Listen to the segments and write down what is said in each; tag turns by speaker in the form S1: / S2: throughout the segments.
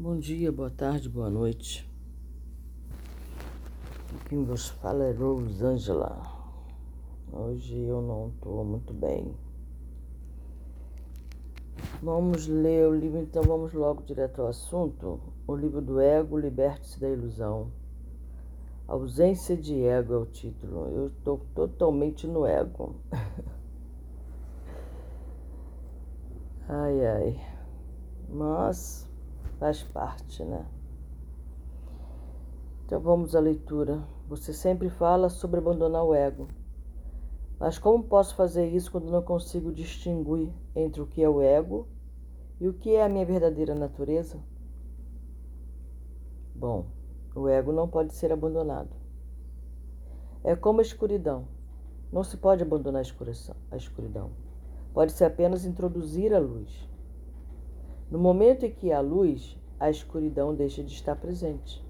S1: Bom dia, boa tarde, boa noite. Quem vos fala é Rosângela. Hoje eu não estou muito bem. Vamos ler o livro, então vamos logo direto ao assunto. O livro do ego, liberte-se da ilusão. Ausência de ego é o título. Eu estou totalmente no ego. ai, ai. Mas faz parte, né? Então vamos à leitura. Você sempre fala sobre abandonar o ego. Mas como posso fazer isso quando não consigo distinguir entre o que é o ego e o que é a minha verdadeira natureza? Bom, o ego não pode ser abandonado. É como a escuridão. Não se pode abandonar a escuridão. Pode-se apenas introduzir a luz. No momento em que há luz, a escuridão deixa de estar presente.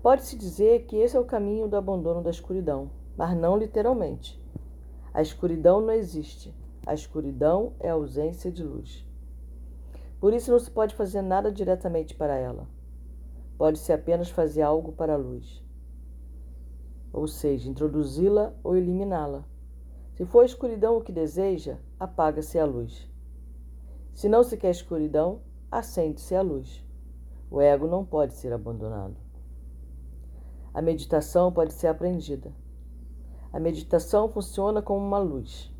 S1: Pode-se dizer que esse é o caminho do abandono da escuridão, mas não literalmente. A escuridão não existe. A escuridão é a ausência de luz. Por isso não se pode fazer nada diretamente para ela. Pode-se apenas fazer algo para a luz. Ou seja, introduzi-la ou eliminá-la. Se for a escuridão o que deseja, apaga-se a luz. Se não se quer escuridão, acende-se a luz. O ego não pode ser abandonado. A meditação pode ser aprendida. A meditação funciona como uma luz.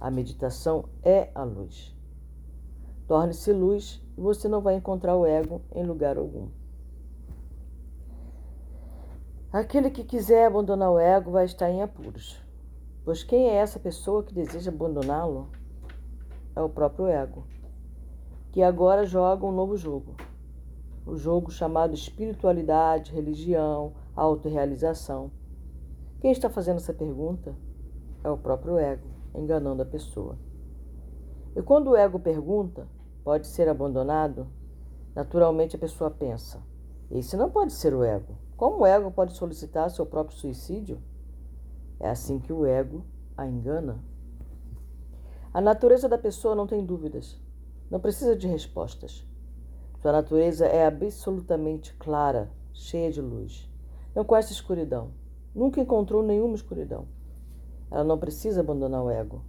S1: A meditação é a luz. Torne-se luz e você não vai encontrar o ego em lugar algum. Aquele que quiser abandonar o ego vai estar em apuros, pois quem é essa pessoa que deseja abandoná-lo? É o próprio ego que agora joga um novo jogo. O jogo chamado espiritualidade, religião, autorrealização. Quem está fazendo essa pergunta é o próprio ego, enganando a pessoa. E quando o ego pergunta, pode ser abandonado? Naturalmente a pessoa pensa: esse não pode ser o ego. Como o ego pode solicitar seu próprio suicídio? É assim que o ego a engana. A natureza da pessoa não tem dúvidas. Não precisa de respostas. Sua natureza é absolutamente clara, cheia de luz. Não conhece escuridão. Nunca encontrou nenhuma escuridão. Ela não precisa abandonar o ego.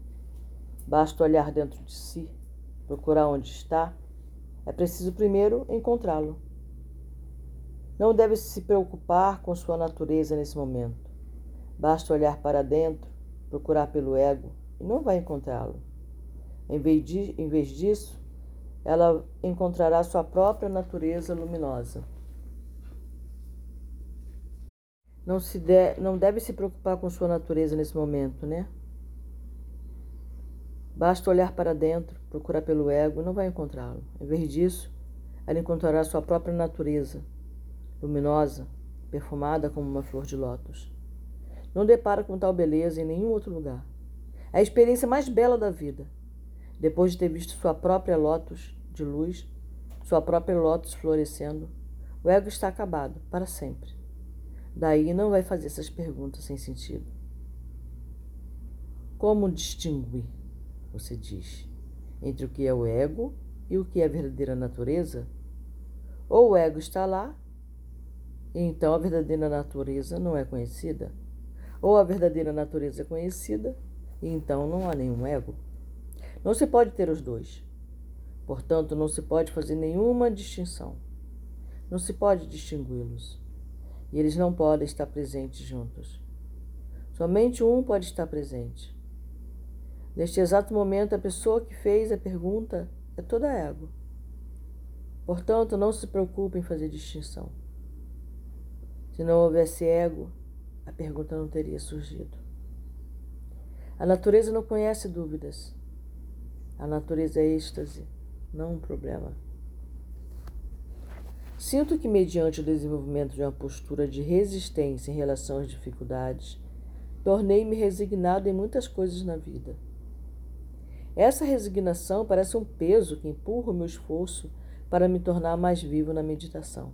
S1: Basta olhar dentro de si, procurar onde está. É preciso primeiro encontrá-lo. Não deve se preocupar com sua natureza nesse momento. Basta olhar para dentro, procurar pelo ego e não vai encontrá-lo. Em vez disso, ela encontrará sua própria natureza luminosa. Não, se de, não deve se preocupar com sua natureza nesse momento, né? Basta olhar para dentro, procurar pelo ego, não vai encontrá-lo. Em vez disso, ela encontrará sua própria natureza, luminosa, perfumada como uma flor de lótus. Não depara com tal beleza em nenhum outro lugar. É a experiência mais bela da vida. Depois de ter visto sua própria lótus de luz, sua própria lótus florescendo, o ego está acabado para sempre. Daí não vai fazer essas perguntas sem sentido. Como distinguir, você diz, entre o que é o ego e o que é a verdadeira natureza? Ou o ego está lá, e então a verdadeira natureza não é conhecida, ou a verdadeira natureza é conhecida, e então não há nenhum ego. Não se pode ter os dois. Portanto, não se pode fazer nenhuma distinção. Não se pode distingui-los. E eles não podem estar presentes juntos. Somente um pode estar presente. Neste exato momento, a pessoa que fez a pergunta é toda ego. Portanto, não se preocupe em fazer distinção. Se não houvesse ego, a pergunta não teria surgido. A natureza não conhece dúvidas. A natureza é êxtase não um problema. Sinto que, mediante o desenvolvimento de uma postura de resistência em relação às dificuldades, tornei-me resignado em muitas coisas na vida. Essa resignação parece um peso que empurra o meu esforço para me tornar mais vivo na meditação.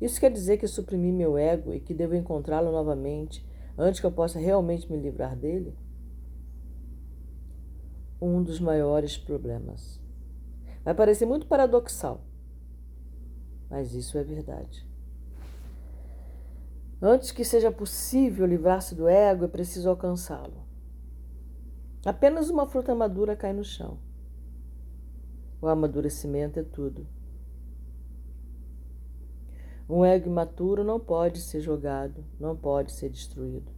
S1: Isso quer dizer que suprimi meu ego e que devo encontrá-lo novamente antes que eu possa realmente me livrar dele? Um dos maiores problemas. Vai parecer muito paradoxal. mas isso é verdade. Antes que seja possível livrar-se do ego, é preciso alcançá-lo. Apenas uma fruta madura cai no chão. O amadurecimento é tudo. Um ego imaturo não pode ser jogado, não pode ser destruído.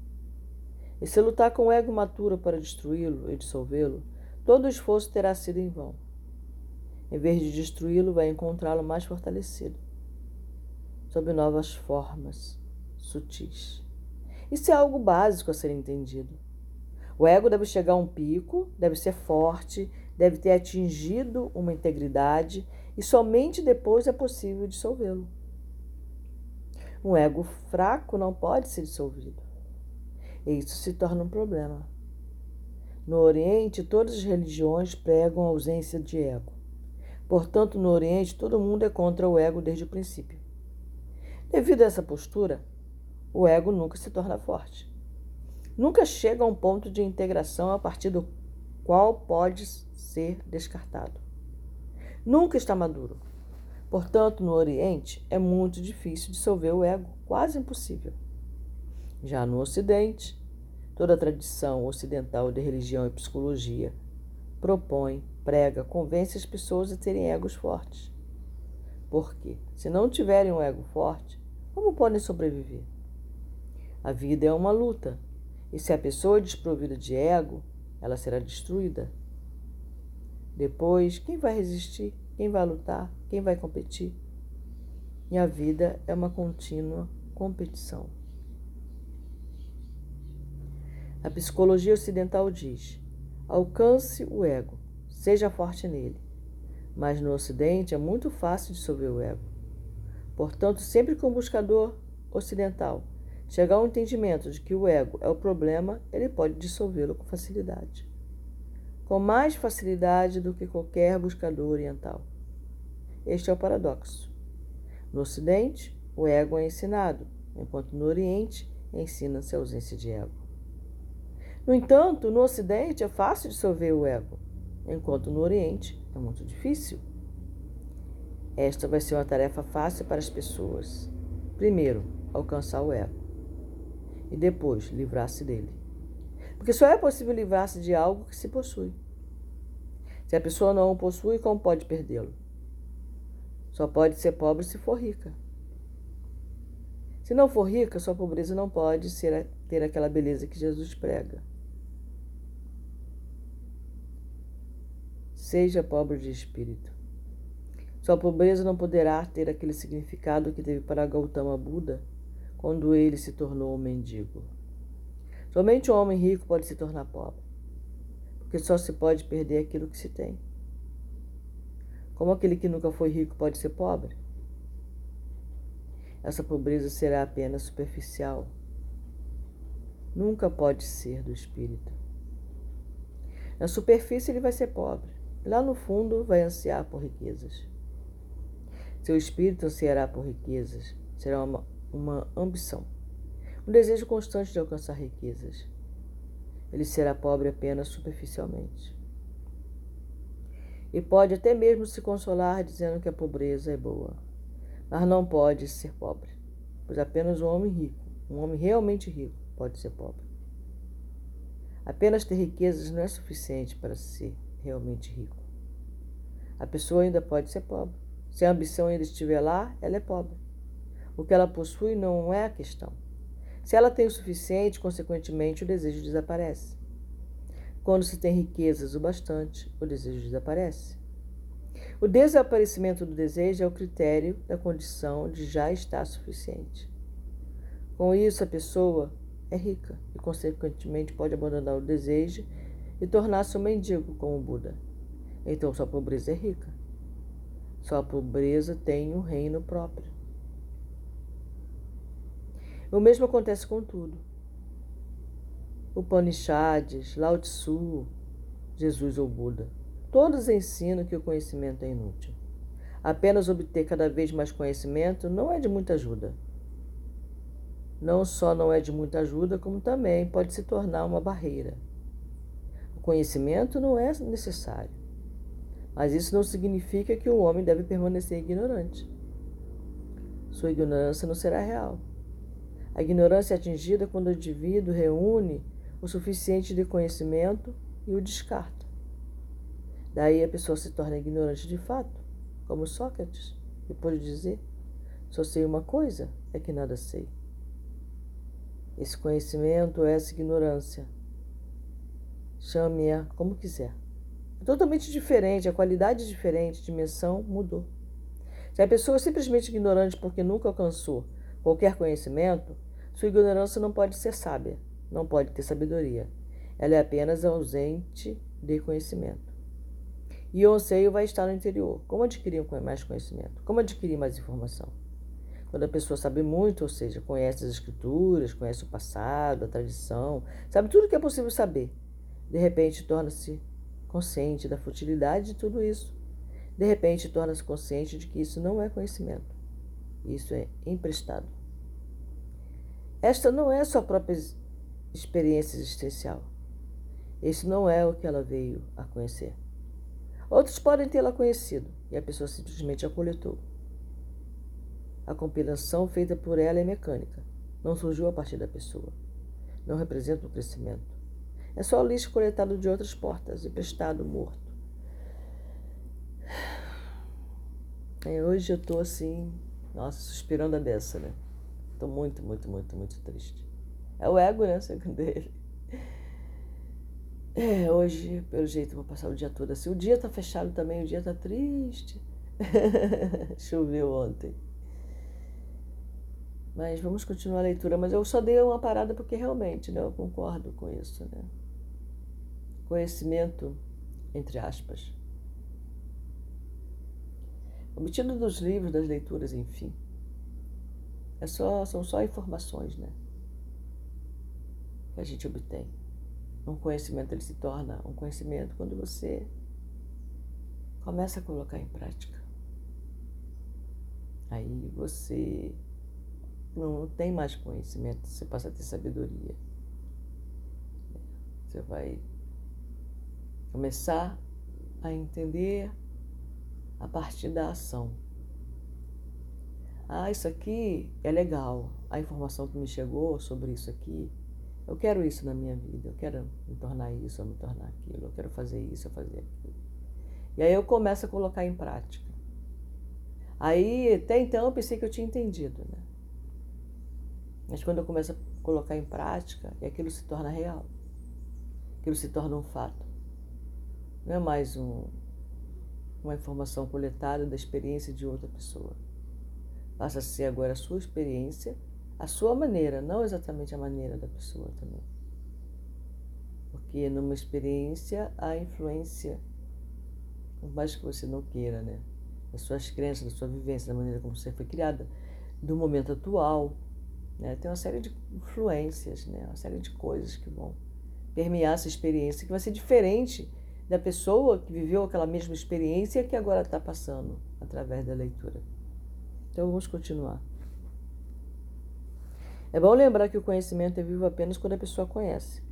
S1: E se lutar com o ego maturo para destruí-lo e dissolvê-lo, todo o esforço terá sido em vão. Em vez de destruí-lo, vai encontrá-lo mais fortalecido, sob novas formas sutis. Isso é algo básico a ser entendido. O ego deve chegar a um pico, deve ser forte, deve ter atingido uma integridade e somente depois é possível dissolvê-lo. Um ego fraco não pode ser dissolvido. E isso se torna um problema. No Oriente, todas as religiões pregam a ausência de ego. Portanto, no Oriente, todo mundo é contra o ego desde o princípio. Devido a essa postura, o ego nunca se torna forte. Nunca chega a um ponto de integração a partir do qual pode ser descartado. Nunca está maduro. Portanto, no Oriente é muito difícil dissolver o ego, quase impossível. Já no Ocidente, toda a tradição ocidental de religião e psicologia propõe, prega, convence as pessoas a terem egos fortes. Porque, se não tiverem um ego forte, como podem sobreviver? A vida é uma luta, e se a pessoa é desprovida de ego, ela será destruída. Depois, quem vai resistir? Quem vai lutar? Quem vai competir? E a vida é uma contínua competição. A psicologia ocidental diz: alcance o ego, seja forte nele. Mas no Ocidente é muito fácil dissolver o ego. Portanto, sempre que um buscador ocidental chegar ao entendimento de que o ego é o problema, ele pode dissolvê-lo com facilidade. Com mais facilidade do que qualquer buscador oriental. Este é o paradoxo. No Ocidente, o ego é ensinado, enquanto no Oriente ensina-se a ausência de ego. No entanto, no Ocidente é fácil dissolver o ego, enquanto no Oriente é muito difícil. Esta vai ser uma tarefa fácil para as pessoas. Primeiro, alcançar o ego e depois livrar-se dele. Porque só é possível livrar-se de algo que se possui. Se a pessoa não o possui, como pode perdê-lo? Só pode ser pobre se for rica. Se não for rica, sua pobreza não pode ser, ter aquela beleza que Jesus prega. Seja pobre de espírito. Sua pobreza não poderá ter aquele significado que teve para Gautama Buda quando ele se tornou um mendigo. Somente um homem rico pode se tornar pobre, porque só se pode perder aquilo que se tem. Como aquele que nunca foi rico pode ser pobre? Essa pobreza será apenas superficial. Nunca pode ser do espírito. Na superfície ele vai ser pobre, lá no fundo vai ansiar por riquezas. Seu espírito ansiará por riquezas, será uma uma ambição, um desejo constante de alcançar riquezas. Ele será pobre apenas superficialmente. E pode até mesmo se consolar dizendo que a pobreza é boa, mas não pode ser pobre, pois apenas um homem rico, um homem realmente rico, pode ser pobre. Apenas ter riquezas não é suficiente para ser realmente rico. A pessoa ainda pode ser pobre. Se a ambição ainda estiver lá, ela é pobre. O que ela possui não é a questão. Se ela tem o suficiente, consequentemente, o desejo desaparece. Quando se tem riquezas o bastante, o desejo desaparece. O desaparecimento do desejo é o critério da condição de já estar suficiente. Com isso, a pessoa é rica e, consequentemente, pode abandonar o desejo e tornar-se um mendigo como Buda. Então, sua pobreza é rica. Sua pobreza tem um reino próprio. O mesmo acontece com tudo. O Upanishads, Lao Tzu, Jesus ou Buda, todos ensinam que o conhecimento é inútil. Apenas obter cada vez mais conhecimento não é de muita ajuda. Não só não é de muita ajuda, como também pode se tornar uma barreira. Conhecimento não é necessário, mas isso não significa que o homem deve permanecer ignorante. sua ignorância não será real. A ignorância é atingida quando o indivíduo reúne o suficiente de conhecimento e o descarta. Daí a pessoa se torna ignorante de fato, como Sócrates, que pôde dizer: só sei uma coisa, é que nada sei. Esse conhecimento, essa ignorância, chame-a como quiser. É totalmente diferente, a qualidade é diferente, a dimensão mudou. Se a pessoa é simplesmente ignorante porque nunca alcançou qualquer conhecimento, sua ignorância não pode ser sábia, não pode ter sabedoria. Ela é apenas ausente de conhecimento. E o anseio vai estar no interior. Como adquirir mais conhecimento? Como adquirir mais informação? Quando a pessoa sabe muito, ou seja, conhece as escrituras, conhece o passado, a tradição, sabe tudo que é possível saber, de repente torna-se consciente da futilidade de tudo isso. De repente torna-se consciente de que isso não é conhecimento. Isso é emprestado. Esta não é sua própria experiência existencial. Isso não é o que ela veio a conhecer. Outros podem tê-la conhecido e a pessoa simplesmente a coletou. A compilação feita por ela é mecânica, não surgiu a partir da pessoa. Não representa o crescimento. É só o lixo coletado de outras portas, emprestado, morto. É, hoje eu tô assim, nossa, suspirando a beça, né? Tô muito, muito, muito, muito triste. É o ego, né? Segundo ele. É, hoje, pelo jeito, vou passar o dia todo assim. O dia tá fechado também, o dia tá triste. Choveu ontem. Mas vamos continuar a leitura. Mas eu só dei uma parada porque realmente, né? Eu concordo com isso, né? Conhecimento, entre aspas. Obtido dos livros, das leituras, enfim. É só, são só informações, né? Que a gente obtém. Um conhecimento ele se torna um conhecimento quando você começa a colocar em prática. Aí você não tem mais conhecimento, você passa a ter sabedoria. Você vai começar a entender a partir da ação. Ah, isso aqui é legal. A informação que me chegou sobre isso aqui, eu quero isso na minha vida. Eu quero me tornar isso, ou me tornar aquilo. Eu quero fazer isso, ou fazer aquilo. E aí eu começo a colocar em prática. Aí, até então, eu pensei que eu tinha entendido, né? Mas quando eu começo a colocar em prática, aquilo se torna real. Aquilo se torna um fato. Não é mais um, uma informação coletada da experiência de outra pessoa. Passa a ser agora a sua experiência, a sua maneira, não exatamente a maneira da pessoa também. Porque numa experiência há influência, por mais que você não queira, né? Das suas crenças, da sua vivência, da maneira como você foi criada, do momento atual, né? Tem uma série de influências, né? uma série de coisas que vão permear essa experiência, que vai ser diferente da pessoa que viveu aquela mesma experiência que agora está passando através da leitura. Então vamos continuar. É bom lembrar que o conhecimento é vivo apenas quando a pessoa conhece,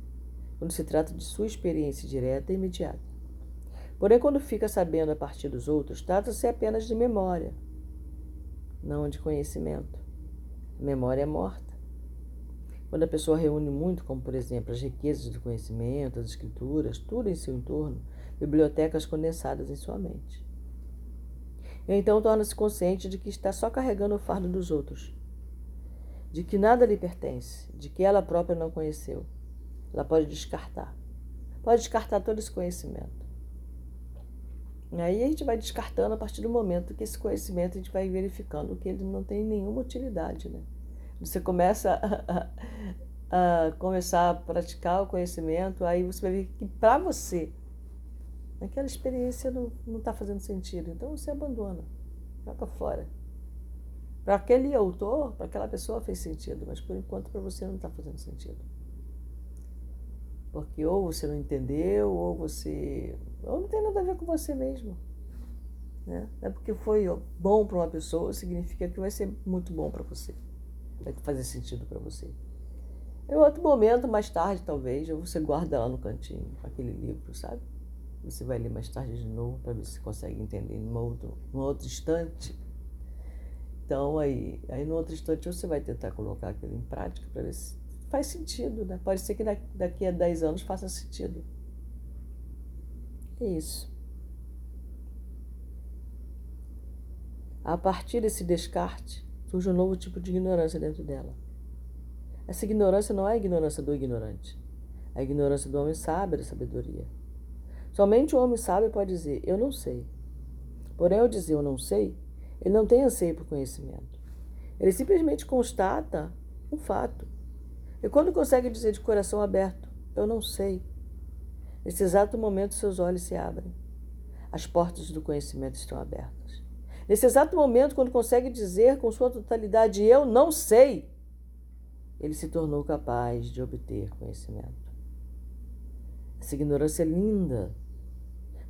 S1: quando se trata de sua experiência direta e imediata. Porém, quando fica sabendo a partir dos outros, trata-se apenas de memória, não de conhecimento. A memória é morta. Quando a pessoa reúne muito, como por exemplo as riquezas do conhecimento, as escrituras, tudo em seu entorno, bibliotecas condensadas em sua mente. E então torna-se consciente de que está só carregando o fardo dos outros, de que nada lhe pertence, de que ela própria não conheceu. Ela pode descartar. Pode descartar todo esse conhecimento. E aí a gente vai descartando a partir do momento que esse conhecimento a gente vai verificando que ele não tem nenhuma utilidade, né? Você começa a, a começar a praticar o conhecimento, aí você vai ver que para você aquela experiência não está fazendo sentido. Então você abandona, joga fora. Para aquele autor, para aquela pessoa fez sentido, mas por enquanto para você não está fazendo sentido. Porque ou você não entendeu, ou você. ou não tem nada a ver com você mesmo. Né? É porque foi bom para uma pessoa, significa que vai ser muito bom para você. Vai fazer sentido para você. Em outro momento, mais tarde, talvez, você guarda lá no cantinho aquele livro, sabe? Você vai ler mais tarde de novo para ver se consegue entender num outro, num outro instante. Então, aí, aí no outro instante você vai tentar colocar aquilo em prática para ver se faz sentido, né? Pode ser que daqui a 10 anos faça sentido. É isso. A partir desse descarte, surge um novo tipo de ignorância dentro dela. Essa ignorância não é a ignorância do ignorante, a ignorância do homem sábio da sabedoria. Somente o homem sábio pode dizer, eu não sei. Porém, ao dizer eu não sei, ele não tem anseio por conhecimento. Ele simplesmente constata um fato. E quando consegue dizer de coração aberto, eu não sei, nesse exato momento seus olhos se abrem. As portas do conhecimento estão abertas. Nesse exato momento, quando consegue dizer com sua totalidade, eu não sei, ele se tornou capaz de obter conhecimento. Essa ignorância é linda,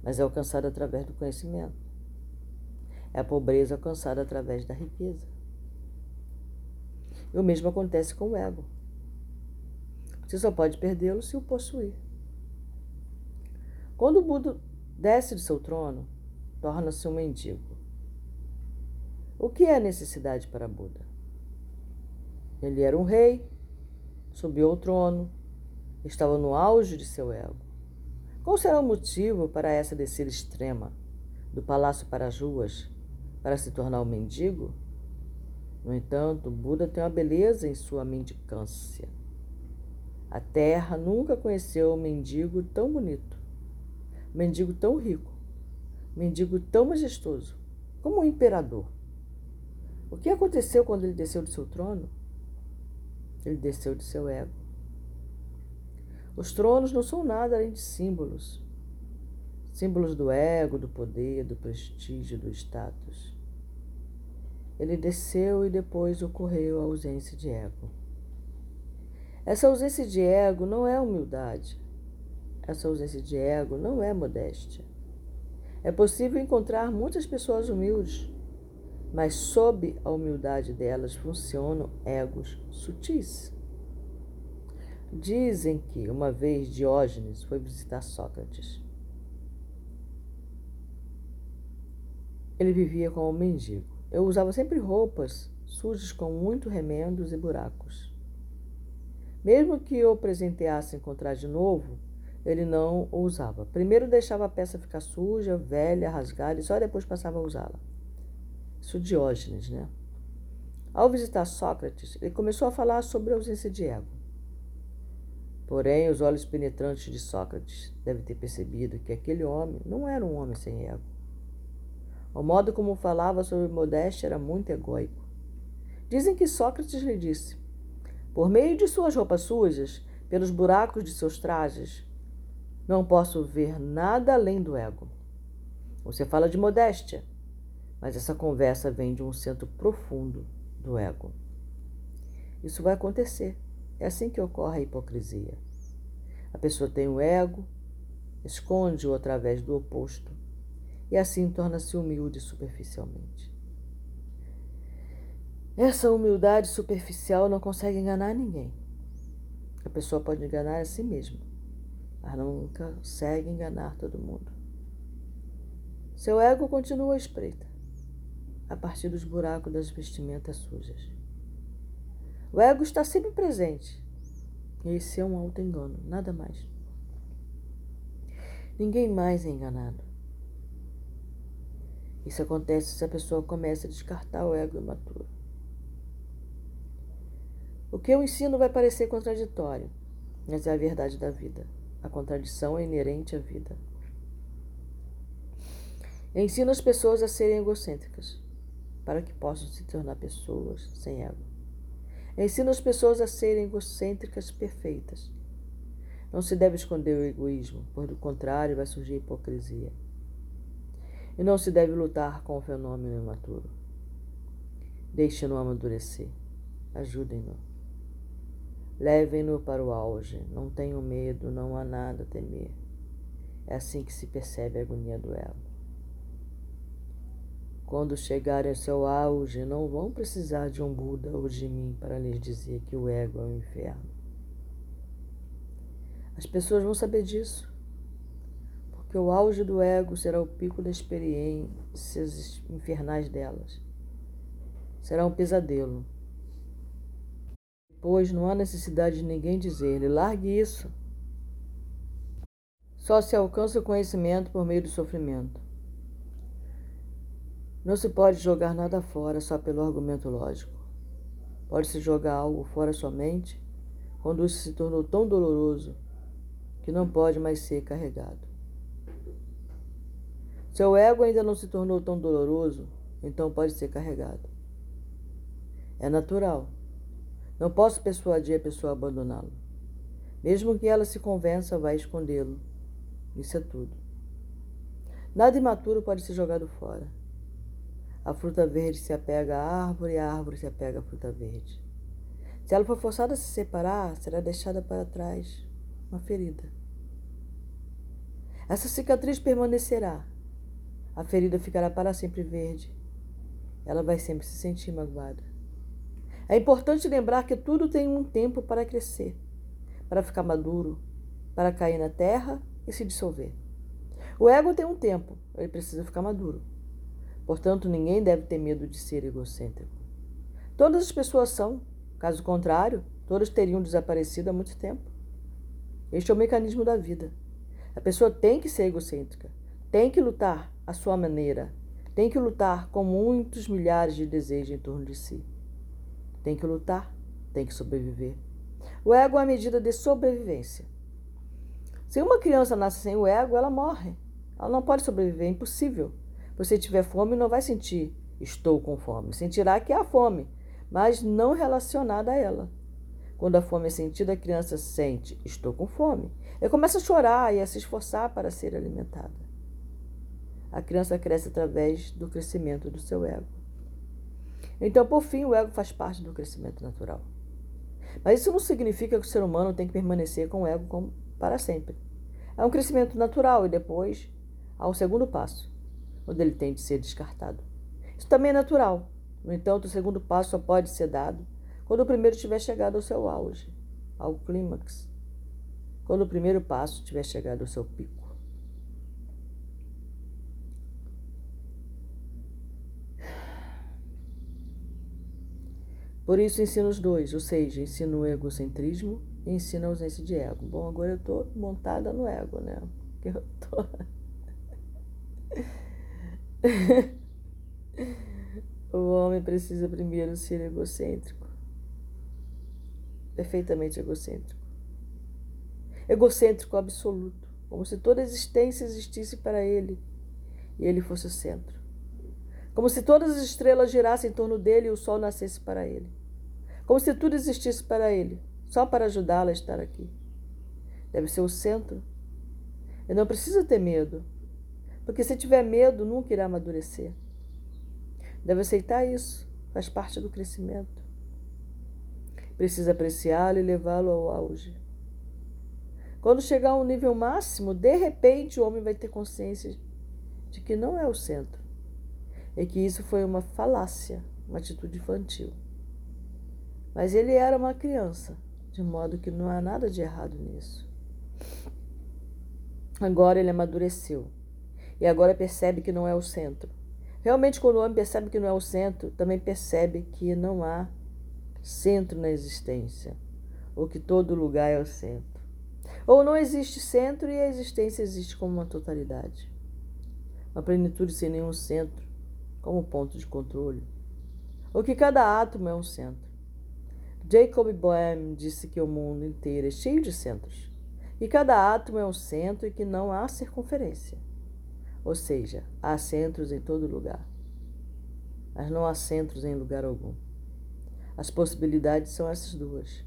S1: mas é alcançada através do conhecimento. É a pobreza alcançada através da riqueza. E o mesmo acontece com o ego. Você só pode perdê-lo se o possuir. Quando o Buda desce de seu trono, torna-se um mendigo. O que é necessidade para Buda? Ele era um rei, subiu ao trono, estava no auge de seu ego. Qual será o motivo para essa descida extrema, do palácio para as ruas, para se tornar um mendigo? No entanto, Buda tem uma beleza em sua mendicância. A terra nunca conheceu um mendigo tão bonito, um mendigo tão rico, um mendigo tão majestoso, como um imperador. O que aconteceu quando ele desceu do seu trono? Ele desceu de seu ego. Os tronos não são nada além de símbolos. Símbolos do ego, do poder, do prestígio, do status. Ele desceu e depois ocorreu a ausência de ego. Essa ausência de ego não é humildade. Essa ausência de ego não é modéstia. É possível encontrar muitas pessoas humildes, mas sob a humildade delas funcionam egos sutis. Dizem que uma vez Diógenes foi visitar Sócrates. Ele vivia como um mendigo. Eu usava sempre roupas sujas com muito remendos e buracos. Mesmo que o presenteasse encontrar de novo, ele não o usava. Primeiro deixava a peça ficar suja, velha, rasgada e só depois passava a usá-la. Isso Diógenes, né? Ao visitar Sócrates, ele começou a falar sobre a ausência de ego. Porém, os olhos penetrantes de Sócrates devem ter percebido que aquele homem não era um homem sem ego. O modo como falava sobre modéstia era muito egóico. Dizem que Sócrates lhe disse: por meio de suas roupas sujas, pelos buracos de seus trajes, não posso ver nada além do ego. Você fala de modéstia, mas essa conversa vem de um centro profundo do ego. Isso vai acontecer. É assim que ocorre a hipocrisia. A pessoa tem o ego, esconde-o através do oposto, e assim torna-se humilde superficialmente. Essa humildade superficial não consegue enganar ninguém. A pessoa pode enganar a si mesma, mas nunca consegue enganar todo mundo. Seu ego continua espreita, a partir dos buracos das vestimentas sujas. O ego está sempre presente. Esse é um auto-engano, nada mais. Ninguém mais é enganado. Isso acontece se a pessoa começa a descartar o ego imaturo. O que eu ensino vai parecer contraditório, mas é a verdade da vida. A contradição é inerente à vida. Eu ensino as pessoas a serem egocêntricas, para que possam se tornar pessoas sem ego. Eu ensino as pessoas a serem egocêntricas perfeitas. Não se deve esconder o egoísmo, pois do contrário vai surgir hipocrisia. E não se deve lutar com o fenômeno imaturo. Deixe-no amadurecer. Ajudem-no. Levem-no para o auge. Não tenham medo, não há nada a temer. É assim que se percebe a agonia do ego. Quando chegarem ao seu auge, não vão precisar de um Buda ou de mim para lhes dizer que o ego é o inferno. As pessoas vão saber disso, porque o auge do ego será o pico das experiências infernais delas. será um pesadelo. Depois não há necessidade de ninguém dizer-lhe: largue isso. Só se alcança o conhecimento por meio do sofrimento. Não se pode jogar nada fora só pelo argumento lógico. Pode-se jogar algo fora somente quando isso se tornou tão doloroso que não pode mais ser carregado. Seu ego ainda não se tornou tão doloroso, então pode ser carregado. É natural. Não posso persuadir a pessoa a abandoná-lo. Mesmo que ela se convença, vai escondê-lo. Isso é tudo. Nada imaturo pode ser jogado fora. A fruta verde se apega à árvore e a árvore se apega à fruta verde. Se ela for forçada a se separar, será deixada para trás uma ferida. Essa cicatriz permanecerá. A ferida ficará para sempre verde. Ela vai sempre se sentir magoada. É importante lembrar que tudo tem um tempo para crescer, para ficar maduro, para cair na terra e se dissolver. O ego tem um tempo, ele precisa ficar maduro. Portanto, ninguém deve ter medo de ser egocêntrico. Todas as pessoas são, caso contrário, todas teriam desaparecido há muito tempo. Este é o mecanismo da vida. A pessoa tem que ser egocêntrica, tem que lutar à sua maneira, tem que lutar com muitos milhares de desejos em torno de si. Tem que lutar, tem que sobreviver. O ego é a medida de sobrevivência. Se uma criança nasce sem o ego, ela morre. Ela não pode sobreviver, é impossível. Você tiver fome, não vai sentir estou com fome. Sentirá que há fome, mas não relacionada a ela. Quando a fome é sentida, a criança sente estou com fome. E começa a chorar e a se esforçar para ser alimentada. A criança cresce através do crescimento do seu ego. Então, por fim, o ego faz parte do crescimento natural. Mas isso não significa que o ser humano tem que permanecer com o ego para sempre. É um crescimento natural e depois há um segundo passo quando ele tem de ser descartado. Isso também é natural. No entanto, o segundo passo só pode ser dado quando o primeiro tiver chegado ao seu auge, ao clímax. Quando o primeiro passo tiver chegado ao seu pico. Por isso ensino os dois, ou seja, ensino o egocentrismo e ensino a ausência de ego. Bom, agora eu estou montada no ego, né? Porque eu tô... o homem precisa primeiro ser egocêntrico. Perfeitamente egocêntrico. Egocêntrico absoluto. Como se toda a existência existisse para ele e ele fosse o centro. Como se todas as estrelas girassem em torno dele e o sol nascesse para ele. Como se tudo existisse para ele, só para ajudá-la a estar aqui. Deve ser o centro. E não precisa ter medo. Porque se tiver medo, nunca irá amadurecer. Deve aceitar isso, faz parte do crescimento. Precisa apreciá-lo e levá-lo ao auge. Quando chegar a um nível máximo, de repente o homem vai ter consciência de que não é o centro. E que isso foi uma falácia, uma atitude infantil. Mas ele era uma criança, de modo que não há nada de errado nisso. Agora ele amadureceu e agora percebe que não é o centro. Realmente, quando o homem percebe que não é o centro, também percebe que não há centro na existência, ou que todo lugar é o centro. Ou não existe centro e a existência existe como uma totalidade. Uma plenitude sem nenhum centro, como ponto de controle. Ou que cada átomo é um centro. Jacob Boehm disse que o mundo inteiro é cheio de centros, e cada átomo é um centro e que não há circunferência. Ou seja, há centros em todo lugar, mas não há centros em lugar algum. As possibilidades são essas duas.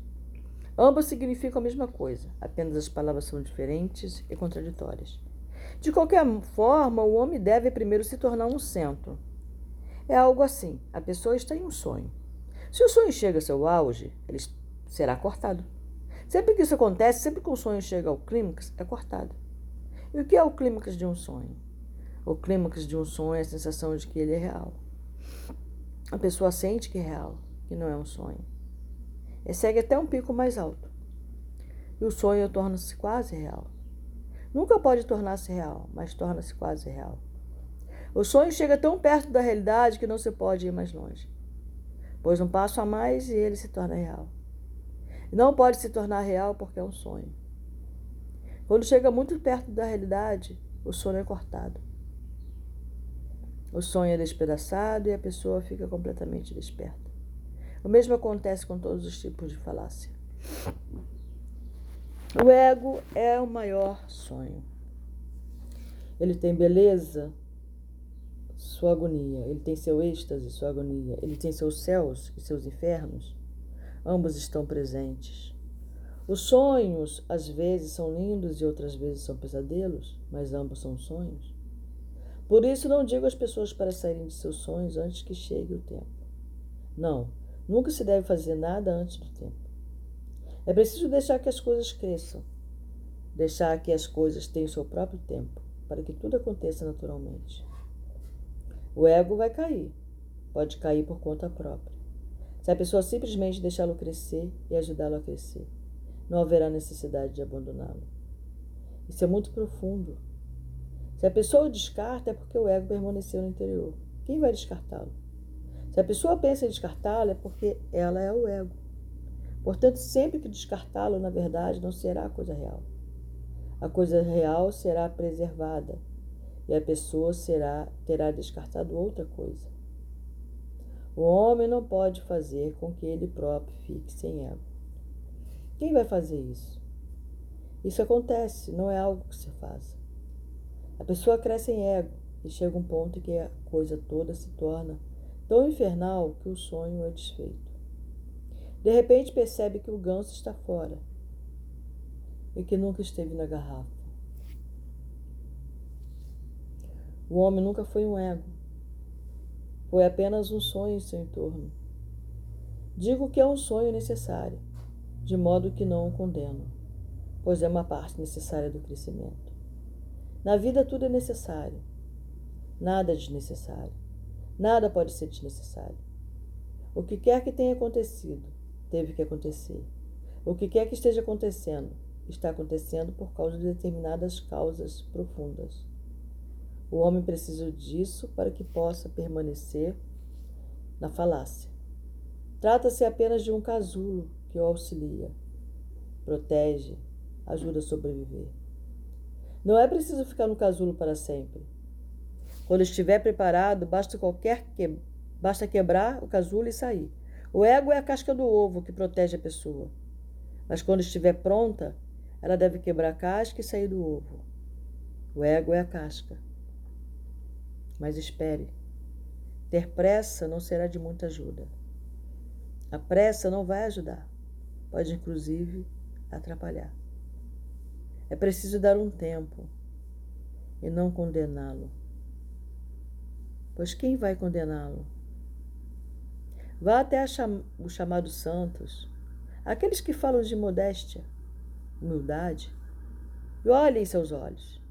S1: Ambas significam a mesma coisa, apenas as palavras são diferentes e contraditórias. De qualquer forma, o homem deve primeiro se tornar um centro. É algo assim: a pessoa está em um sonho. Se o sonho chega ao seu auge, ele será cortado. Sempre que isso acontece, sempre que o sonho chega ao clímax, é cortado. E o que é o clímax de um sonho? O clímax de um sonho é a sensação de que ele é real. A pessoa sente que é real, que não é um sonho. E segue até um pico mais alto. E o sonho torna-se quase real. Nunca pode tornar-se real, mas torna-se quase real. O sonho chega tão perto da realidade que não se pode ir mais longe. pois um passo a mais e ele se torna real. Não pode se tornar real porque é um sonho. Quando chega muito perto da realidade, o sonho é cortado. O sonho é despedaçado e a pessoa fica completamente desperta. O mesmo acontece com todos os tipos de falácia. O ego é o maior sonho. Ele tem beleza, sua agonia. Ele tem seu êxtase, sua agonia. Ele tem seus céus e seus infernos. Ambos estão presentes. Os sonhos, às vezes, são lindos e outras vezes são pesadelos, mas ambos são sonhos. Por isso, não digo às pessoas para saírem de seus sonhos antes que chegue o tempo. Não, nunca se deve fazer nada antes do tempo. É preciso deixar que as coisas cresçam, deixar que as coisas tenham seu próprio tempo, para que tudo aconteça naturalmente. O ego vai cair, pode cair por conta própria. Se a pessoa simplesmente deixá-lo crescer e ajudá-lo a crescer, não haverá necessidade de abandoná-lo. Isso é muito profundo se a pessoa o descarta, é porque o ego permaneceu no interior. Quem vai descartá-lo? Se a pessoa pensa em descartá-lo, é porque ela é o ego. Portanto, sempre que descartá-lo, na verdade, não será a coisa real. A coisa real será preservada e a pessoa será terá descartado outra coisa. O homem não pode fazer com que ele próprio fique sem ego. Quem vai fazer isso? Isso acontece, não é algo que se faça. A pessoa cresce em ego e chega um ponto em que a coisa toda se torna tão infernal que o sonho é desfeito. De repente percebe que o ganso está fora e que nunca esteve na garrafa. O homem nunca foi um ego. Foi apenas um sonho em seu entorno. Digo que é um sonho necessário, de modo que não o condeno, pois é uma parte necessária do crescimento. Na vida tudo é necessário. Nada é desnecessário. Nada pode ser desnecessário. O que quer que tenha acontecido, teve que acontecer. O que quer que esteja acontecendo, está acontecendo por causa de determinadas causas profundas. O homem precisa disso para que possa permanecer na falácia. Trata-se apenas de um casulo que o auxilia, protege, ajuda a sobreviver. Não é preciso ficar no casulo para sempre. Quando estiver preparado, basta qualquer que... basta quebrar o casulo e sair. O ego é a casca do ovo que protege a pessoa. Mas quando estiver pronta, ela deve quebrar a casca e sair do ovo. O ego é a casca. Mas espere. Ter pressa não será de muita ajuda. A pressa não vai ajudar. Pode, inclusive, atrapalhar. É preciso dar um tempo e não condená-lo. Pois quem vai condená-lo? Vá até cham os chamados santos, aqueles que falam de modéstia, humildade, e olhe em seus olhos.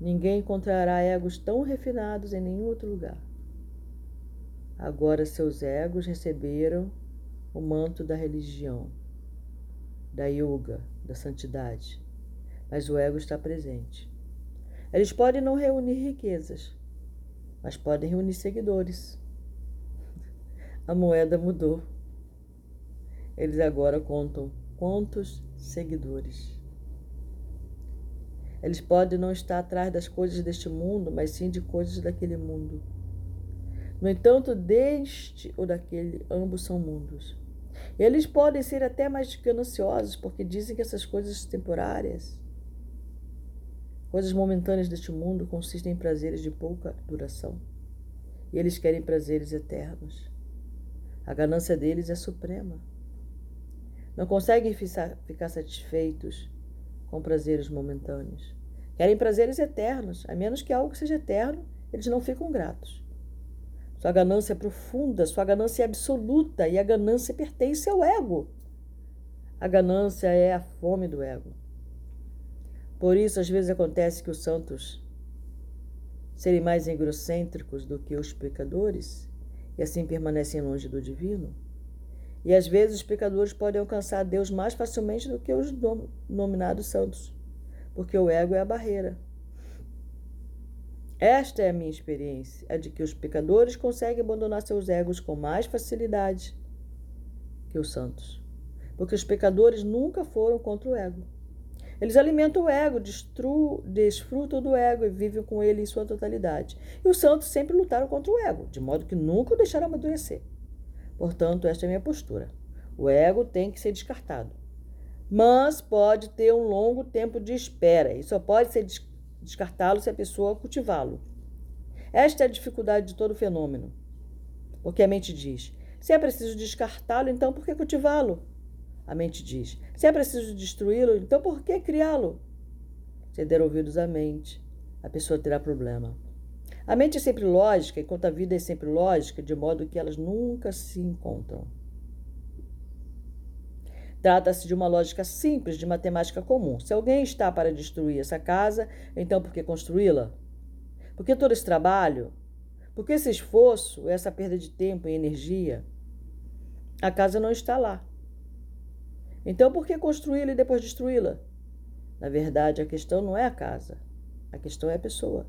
S1: Ninguém encontrará egos tão refinados em nenhum outro lugar. Agora seus egos receberam o manto da religião, da yoga, da santidade mas o ego está presente. Eles podem não reunir riquezas, mas podem reunir seguidores. A moeda mudou. Eles agora contam quantos seguidores. Eles podem não estar atrás das coisas deste mundo, mas sim de coisas daquele mundo. No entanto, deste ou daquele, ambos são mundos. Eles podem ser até mais gananciosos, porque dizem que essas coisas temporárias Coisas momentâneas deste mundo consistem em prazeres de pouca duração. E eles querem prazeres eternos. A ganância deles é suprema. Não conseguem ficar satisfeitos com prazeres momentâneos. Querem prazeres eternos. A menos que algo seja eterno, eles não ficam gratos. Sua ganância é profunda, sua ganância é absoluta e a ganância pertence ao ego. A ganância é a fome do ego. Por isso, às vezes acontece que os santos serem mais egocêntricos do que os pecadores e assim permanecem longe do divino. E às vezes os pecadores podem alcançar Deus mais facilmente do que os nominados santos, porque o ego é a barreira. Esta é a minha experiência, a de que os pecadores conseguem abandonar seus egos com mais facilidade que os santos. Porque os pecadores nunca foram contra o ego. Eles alimentam o ego, destru, desfrutam do ego e vivem com ele em sua totalidade. E os santos sempre lutaram contra o ego, de modo que nunca o deixaram amadurecer. Portanto, esta é a minha postura. O ego tem que ser descartado. Mas pode ter um longo tempo de espera e só pode ser descartá-lo se a pessoa cultivá-lo. Esta é a dificuldade de todo fenômeno. Porque a mente diz: se é preciso descartá-lo, então por que cultivá-lo? A mente diz: se é preciso destruí-lo, então por que criá-lo? Se der ouvidos à mente, a pessoa terá problema. A mente é sempre lógica, enquanto a vida é sempre lógica, de modo que elas nunca se encontram. Trata-se de uma lógica simples de matemática comum. Se alguém está para destruir essa casa, então por que construí-la? Por que todo esse trabalho? Por que esse esforço, essa perda de tempo e energia? A casa não está lá. Então por que construí-la e depois destruí-la? Na verdade, a questão não é a casa. A questão é a pessoa.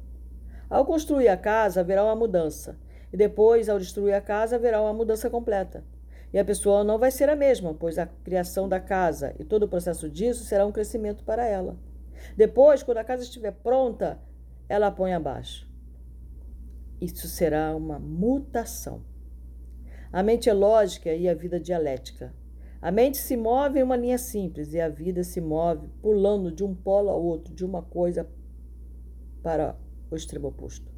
S1: Ao construir a casa, haverá uma mudança. E depois, ao destruir a casa, haverá uma mudança completa. E a pessoa não vai ser a mesma, pois a criação da casa e todo o processo disso será um crescimento para ela. Depois, quando a casa estiver pronta, ela a põe abaixo. Isso será uma mutação. A mente é lógica e a vida dialética. A mente se move em uma linha simples e a vida se move pulando de um polo ao outro, de uma coisa para o extremo oposto.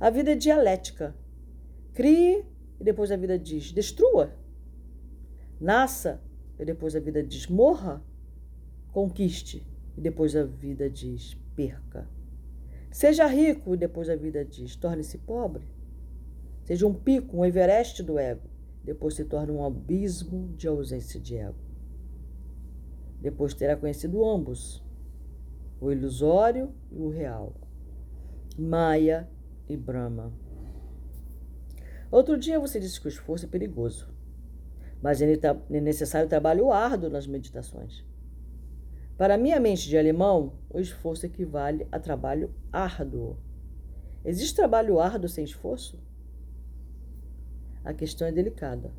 S1: A vida é dialética. Crie e depois a vida diz: destrua. Nasça e depois a vida diz: morra. Conquiste e depois a vida diz: perca. Seja rico e depois a vida diz: torne-se pobre. Seja um pico, um Everest do ego, depois se torna um abismo de ausência de ego. Depois terá conhecido ambos, o ilusório e o real, Maya e Brahma. Outro dia você disse que o esforço é perigoso, mas é, é necessário trabalho árduo nas meditações. Para minha mente de alemão, o esforço equivale a trabalho árduo. Existe trabalho árduo sem esforço? A questão é delicada.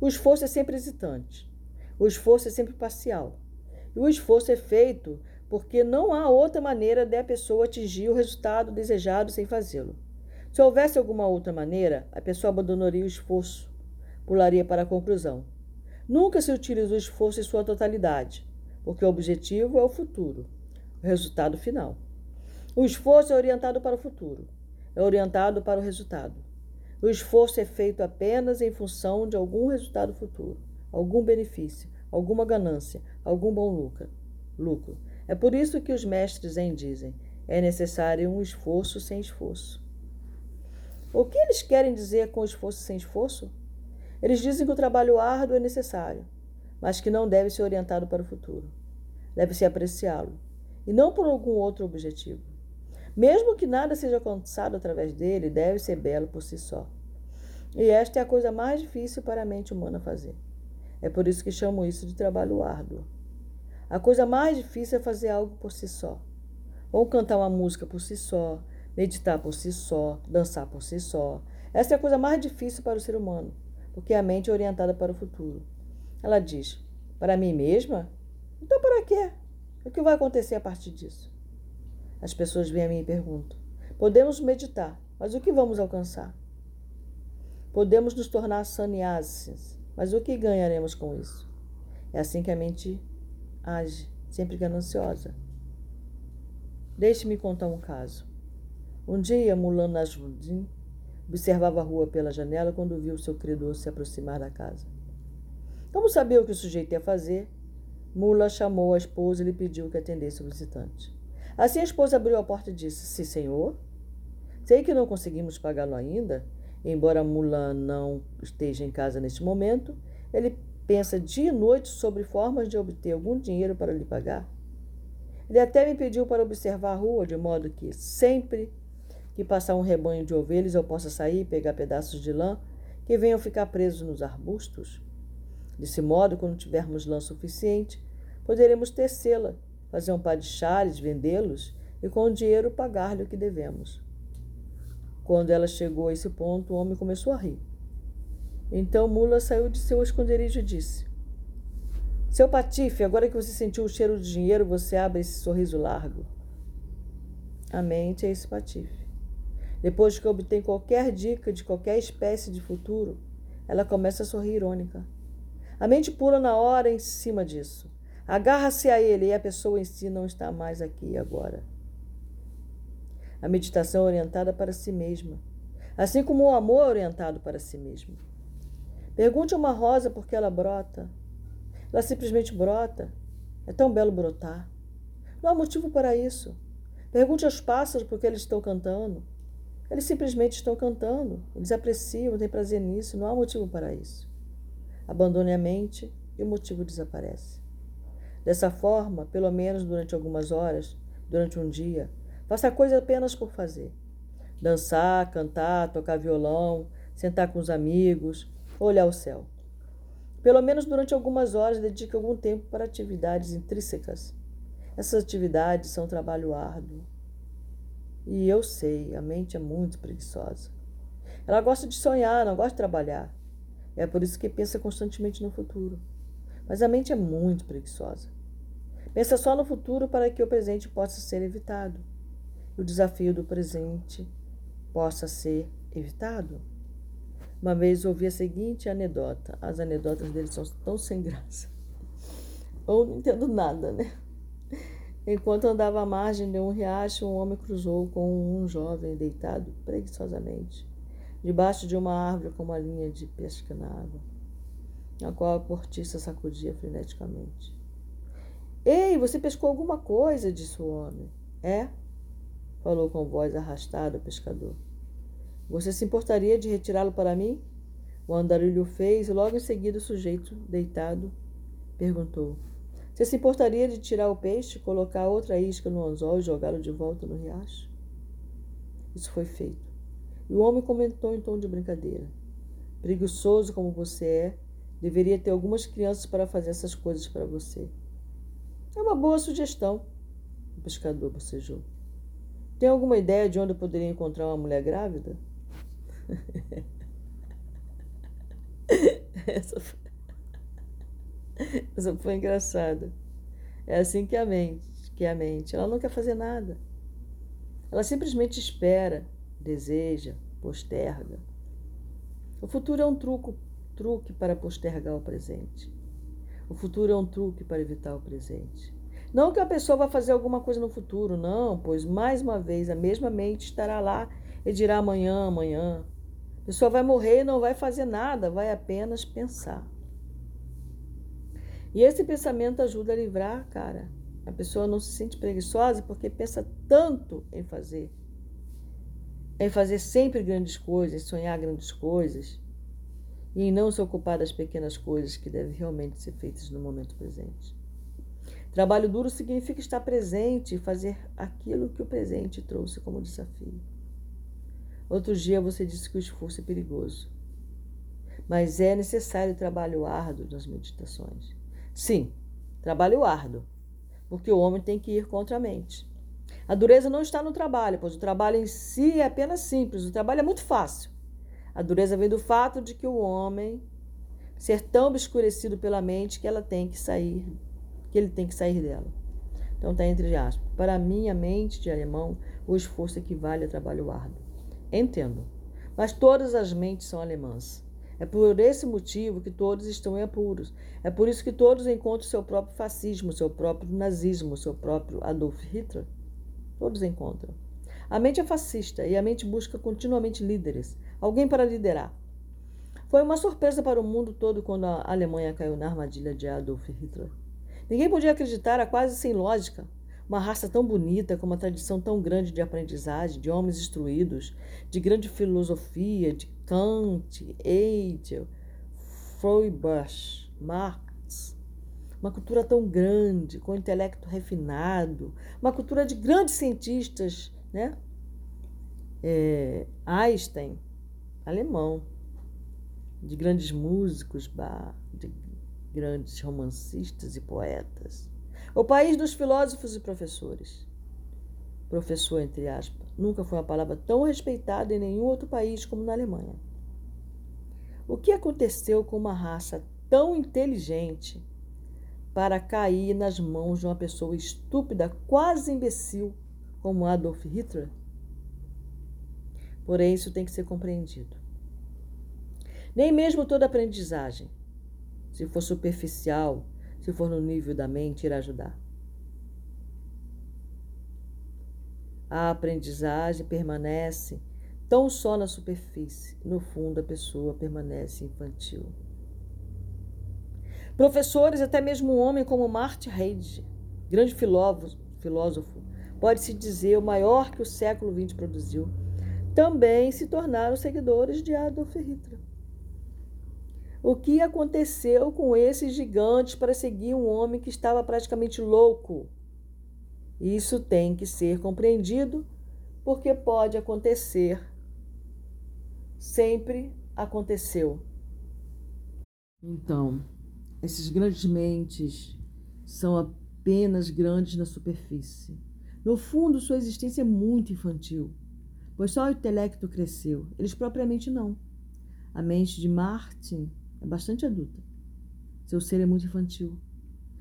S1: O esforço é sempre hesitante. O esforço é sempre parcial. E o esforço é feito porque não há outra maneira de a pessoa atingir o resultado desejado sem fazê-lo. Se houvesse alguma outra maneira, a pessoa abandonaria o esforço, pularia para a conclusão. Nunca se utiliza o esforço em sua totalidade, porque o objetivo é o futuro, o resultado final. O esforço é orientado para o futuro, é orientado para o resultado. O esforço é feito apenas em função de algum resultado futuro, algum benefício, alguma ganância, algum bom lucro. lucro. É por isso que os mestres Zen dizem: é necessário um esforço sem esforço. O que eles querem dizer com esforço sem esforço? Eles dizem que o trabalho árduo é necessário, mas que não deve ser orientado para o futuro. Deve-se apreciá-lo, e não por algum outro objetivo. Mesmo que nada seja alcançado através dele, deve ser belo por si só. E esta é a coisa mais difícil para a mente humana fazer. É por isso que chamo isso de trabalho árduo. A coisa mais difícil é fazer algo por si só. Ou cantar uma música por si só, meditar por si só, dançar por si só. Essa é a coisa mais difícil para o ser humano, porque a mente é orientada para o futuro. Ela diz: Para mim mesma? Então para quê? O que vai acontecer a partir disso? As pessoas vêm a mim e perguntam: Podemos meditar, mas o que vamos alcançar? Podemos nos tornar sannyasis, mas o que ganharemos com isso? É assim que a mente age, sempre gananciosa. Deixe-me contar um caso. Um dia, Mulan Najmuddin observava a rua pela janela quando viu seu credor se aproximar da casa. Como sabia o que o sujeito ia fazer, Mula chamou a esposa e lhe pediu que atendesse o visitante. Assim a esposa abriu a porta e disse: Sim, senhor. Sei que não conseguimos pagá-lo ainda. Embora Mulan não esteja em casa neste momento, ele pensa dia e noite sobre formas de obter algum dinheiro para lhe pagar. Ele até me pediu para observar a rua, de modo que sempre que passar um rebanho de ovelhas eu possa sair e pegar pedaços de lã que venham ficar presos nos arbustos. Desse modo, quando tivermos lã suficiente, poderemos tecê-la, fazer um par de chales, vendê-los e com o dinheiro pagar-lhe o que devemos. Quando ela chegou a esse ponto, o homem começou a rir. Então Mula saiu de seu esconderijo e disse: Seu Patife, agora que você sentiu o cheiro de dinheiro, você abre esse sorriso largo. A mente é esse Patife. Depois que obtém qualquer dica de qualquer espécie de futuro, ela começa a sorrir irônica. A mente pula na hora em cima disso. Agarra-se a ele e a pessoa em si não está mais aqui agora. A meditação orientada para si mesma, assim como o amor orientado para si mesmo. Pergunte a uma rosa por que ela brota. Ela simplesmente brota. É tão belo brotar. Não há motivo para isso. Pergunte aos pássaros por que eles estão cantando. Eles simplesmente estão cantando. Eles apreciam, têm prazer nisso. Não há motivo para isso. Abandone a mente e o motivo desaparece. Dessa forma, pelo menos durante algumas horas, durante um dia, faça a coisa apenas por fazer. Dançar, cantar, tocar violão, sentar com os amigos, olhar o céu. Pelo menos durante algumas horas, dedique algum tempo para atividades intrínsecas. Essas atividades são trabalho árduo. E eu sei, a mente é muito preguiçosa. Ela gosta de sonhar, não gosta de trabalhar. É por isso que pensa constantemente no futuro. Mas a mente é muito preguiçosa. Pensa só no futuro para que o presente possa ser evitado. O desafio do presente possa ser evitado. Uma vez ouvi a seguinte anedota. As anedotas dele são tão sem graça. Eu não entendo nada, né? Enquanto andava à margem de um riacho, um homem cruzou com um jovem deitado preguiçosamente, debaixo de uma árvore com uma linha de pesca na água, na qual a cortiça sacudia freneticamente. Ei, você pescou alguma coisa? disse o homem. É? Falou com voz arrastada o pescador. Você se importaria de retirá-lo para mim? O andarilho fez e logo em seguida o sujeito, deitado, perguntou: Você se importaria de tirar o peixe, colocar outra isca no anzol e jogá-lo de volta no riacho? Isso foi feito. E o homem comentou em tom de brincadeira: Preguiçoso como você é, deveria ter algumas crianças para fazer essas coisas para você. É uma boa sugestão, o pescador bocejou. Tem alguma ideia de onde eu poderia encontrar uma mulher grávida? Essa foi... Essa foi engraçada. É assim que a mente, que a mente, ela não quer fazer nada. Ela simplesmente espera, deseja, posterga. O futuro é um truco, truque para postergar o presente. O futuro é um truque para evitar o presente. Não que a pessoa vá fazer alguma coisa no futuro, não, pois mais uma vez a mesma mente estará lá e dirá amanhã, amanhã. A pessoa vai morrer e não vai fazer nada, vai apenas pensar. E esse pensamento ajuda a livrar, cara. A pessoa não se sente preguiçosa porque pensa tanto em fazer. Em fazer sempre grandes coisas, em sonhar grandes coisas. E em não se ocupar das pequenas coisas que devem realmente ser feitas no momento presente. Trabalho duro significa estar presente e fazer aquilo que o presente trouxe como desafio. Outro dia você disse que o esforço é perigoso. Mas é necessário trabalho árduo nas meditações. Sim, trabalho árduo, porque o homem tem que ir contra a mente. A dureza não está no trabalho, pois o trabalho em si é apenas simples, o trabalho é muito fácil. A dureza vem do fato de que o homem ser tão obscurecido pela mente que ela tem que sair, que ele tem que sair dela. Então está entre aspas. Para minha mente de alemão, o esforço equivale a trabalho árduo. Entendo. Mas todas as mentes são alemãs. É por esse motivo que todos estão em apuros. É por isso que todos encontram seu próprio fascismo, seu próprio nazismo, seu próprio Adolf Hitler. Todos encontram. A mente é fascista e a mente busca continuamente líderes, alguém para liderar. Foi uma surpresa para o mundo todo quando a Alemanha caiu na armadilha de Adolf Hitler. Ninguém podia acreditar, era quase sem lógica. Uma raça tão bonita, com uma tradição tão grande de aprendizagem, de homens instruídos, de grande filosofia, de Kant, Hegel, Feuerbach, Marx. Uma cultura tão grande, com intelecto refinado, uma cultura de grandes cientistas, né? É, Einstein, alemão, de grandes músicos, de grandes romancistas e poetas o país dos filósofos e professores. professor entre aspas, nunca foi uma palavra tão respeitada em nenhum outro país como na Alemanha. O que aconteceu com uma raça tão inteligente para cair nas mãos de uma pessoa estúpida, quase imbecil, como Adolf Hitler? Porém, isso tem que ser compreendido. Nem mesmo toda aprendizagem, se for superficial, se for no nível da mente, irá ajudar. A aprendizagem permanece tão só na superfície, no fundo a pessoa permanece infantil. Professores, até mesmo um homem como Martin Heidegger, grande filósofo, pode-se dizer o maior que o século XX produziu, também se tornaram seguidores de Adolf Hitler. O que aconteceu com esses gigantes para seguir um homem que estava praticamente louco? Isso tem que ser compreendido, porque pode acontecer. Sempre aconteceu. Então, esses grandes mentes são apenas grandes na superfície. No fundo, sua existência é muito infantil pois só o intelecto cresceu, eles propriamente não. A mente de Martin é bastante adulta. Seu ser é muito infantil.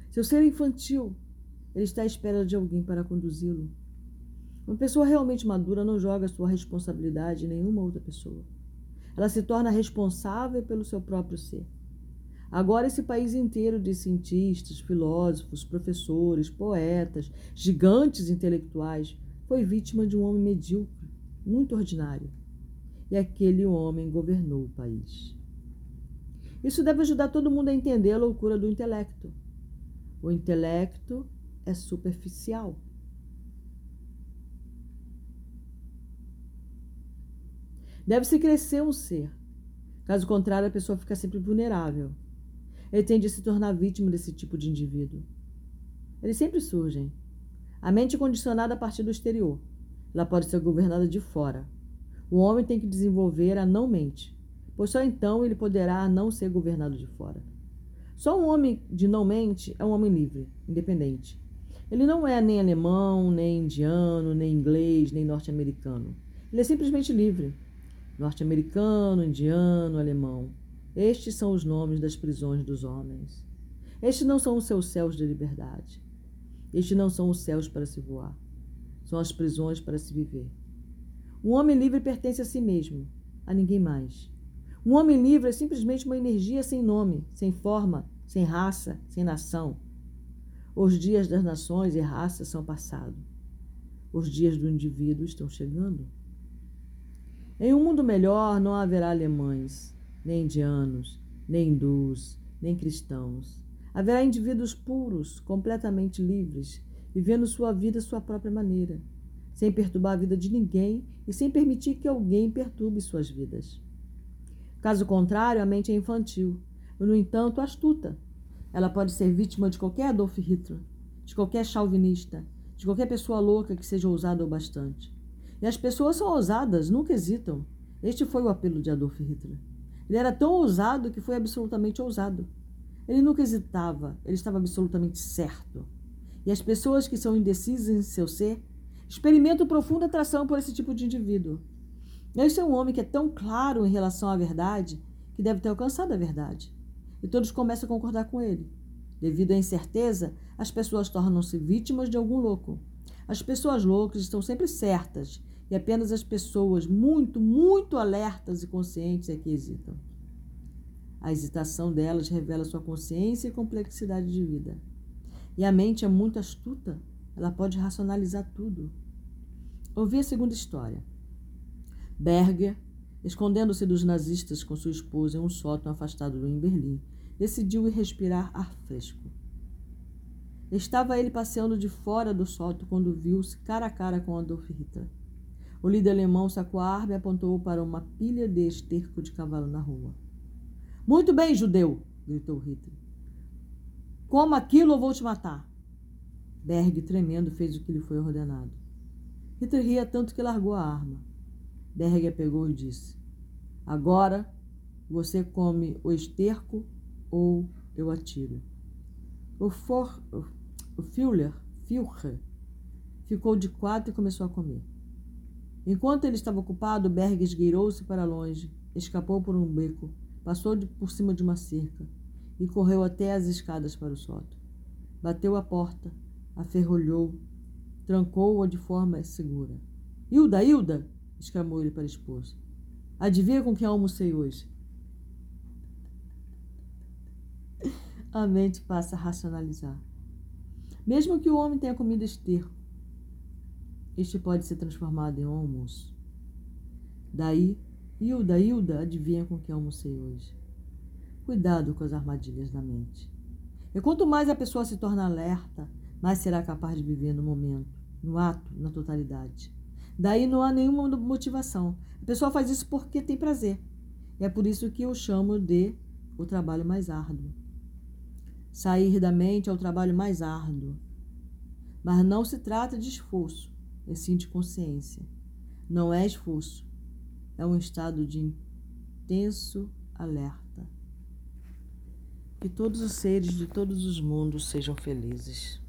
S1: Seu ser é infantil. Ele está à espera de alguém para conduzi-lo. Uma pessoa realmente madura não joga sua responsabilidade em nenhuma outra pessoa. Ela se torna responsável pelo seu próprio ser. Agora, esse país inteiro de cientistas, filósofos, professores, poetas, gigantes intelectuais foi vítima de um homem medíocre muito ordinário, e aquele homem governou o país. Isso deve ajudar todo mundo a entender a loucura do intelecto. O intelecto é superficial. Deve-se crescer um ser. Caso contrário, a pessoa fica sempre vulnerável. Ele tende a se tornar vítima desse tipo de indivíduo. Eles sempre surgem. A mente é condicionada a partir do exterior. Ela pode ser governada de fora. O homem tem que desenvolver a não mente, pois só então ele poderá não ser governado de fora. Só um homem de não mente é um homem livre, independente. Ele não é nem alemão, nem indiano, nem inglês, nem norte-americano. Ele é simplesmente livre. Norte-americano, indiano, alemão. Estes são os nomes das prisões dos homens. Estes não são os seus céus de liberdade. Estes não são os céus para se voar são as prisões para se viver. Um homem livre pertence a si mesmo, a ninguém mais. Um homem livre é simplesmente uma energia sem nome, sem forma, sem raça, sem nação. Os dias das nações e raças são passados. Os dias do indivíduo estão chegando. Em um mundo melhor não haverá alemães, nem indianos, nem hindus, nem cristãos. Haverá indivíduos puros, completamente livres, vivendo sua vida à sua própria maneira, sem perturbar a vida de ninguém e sem permitir que alguém perturbe suas vidas. Caso contrário, a mente é infantil, e, no entanto, astuta. Ela pode ser vítima de qualquer Adolf Hitler, de qualquer chauvinista, de qualquer pessoa louca que seja ousada o bastante. E as pessoas são ousadas, nunca hesitam. Este foi o apelo de Adolf Hitler. Ele era tão ousado que foi absolutamente ousado. Ele nunca hesitava, ele estava absolutamente certo. E as pessoas que são indecisas em seu ser experimentam profunda atração por esse tipo de indivíduo. Este é um homem que é tão claro em relação à verdade que deve ter alcançado a verdade. E todos começam a concordar com ele. Devido à incerteza, as pessoas tornam-se vítimas de algum louco. As pessoas loucas estão sempre certas e apenas as pessoas muito, muito alertas e conscientes é que hesitam. A hesitação delas revela sua consciência e complexidade de vida. E a mente é muito astuta, ela pode racionalizar tudo. Ouvi a segunda história. Berger, escondendo-se dos nazistas com sua esposa em um sótão afastado em Berlim, decidiu ir respirar ar fresco. Estava ele passeando de fora do sótão quando viu-se cara a cara com Adolf Hitler. O líder alemão sacou a arma e apontou para uma pilha de esterco de cavalo na rua. Muito bem, judeu! gritou Hitler. Coma aquilo ou vou te matar. Berg, tremendo, fez o que lhe foi ordenado. Hitler ria tanto que largou a arma. Berg a pegou e disse: Agora você come o esterco ou eu atiro. O, for, o Führer, Führer,
S2: ficou de quatro e começou a comer. Enquanto ele estava ocupado, Berg esgueirou-se para longe, escapou por um beco, passou de, por cima de uma cerca e correu até as escadas para o sótão. Bateu a porta, a ferrolhou, trancou-a de forma segura. Hilda, Hilda! Exclamou ele para a esposa. Adivinha com quem almocei hoje? A mente passa a racionalizar. Mesmo que o homem tenha comido esterco, este pode ser transformado em um almoço. Daí, Hilda, Hilda, adivinha com quem almocei hoje. Cuidado com as armadilhas da mente. E quanto mais a pessoa se torna alerta, mais será capaz de viver no momento, no ato, na totalidade. Daí não há nenhuma motivação. A pessoa faz isso porque tem prazer. E é por isso que eu chamo de o trabalho mais árduo. Sair da mente é o trabalho mais árduo. Mas não se trata de esforço, é sim de consciência. Não é esforço, é um estado de intenso alerta. Que todos os seres de todos os mundos sejam felizes.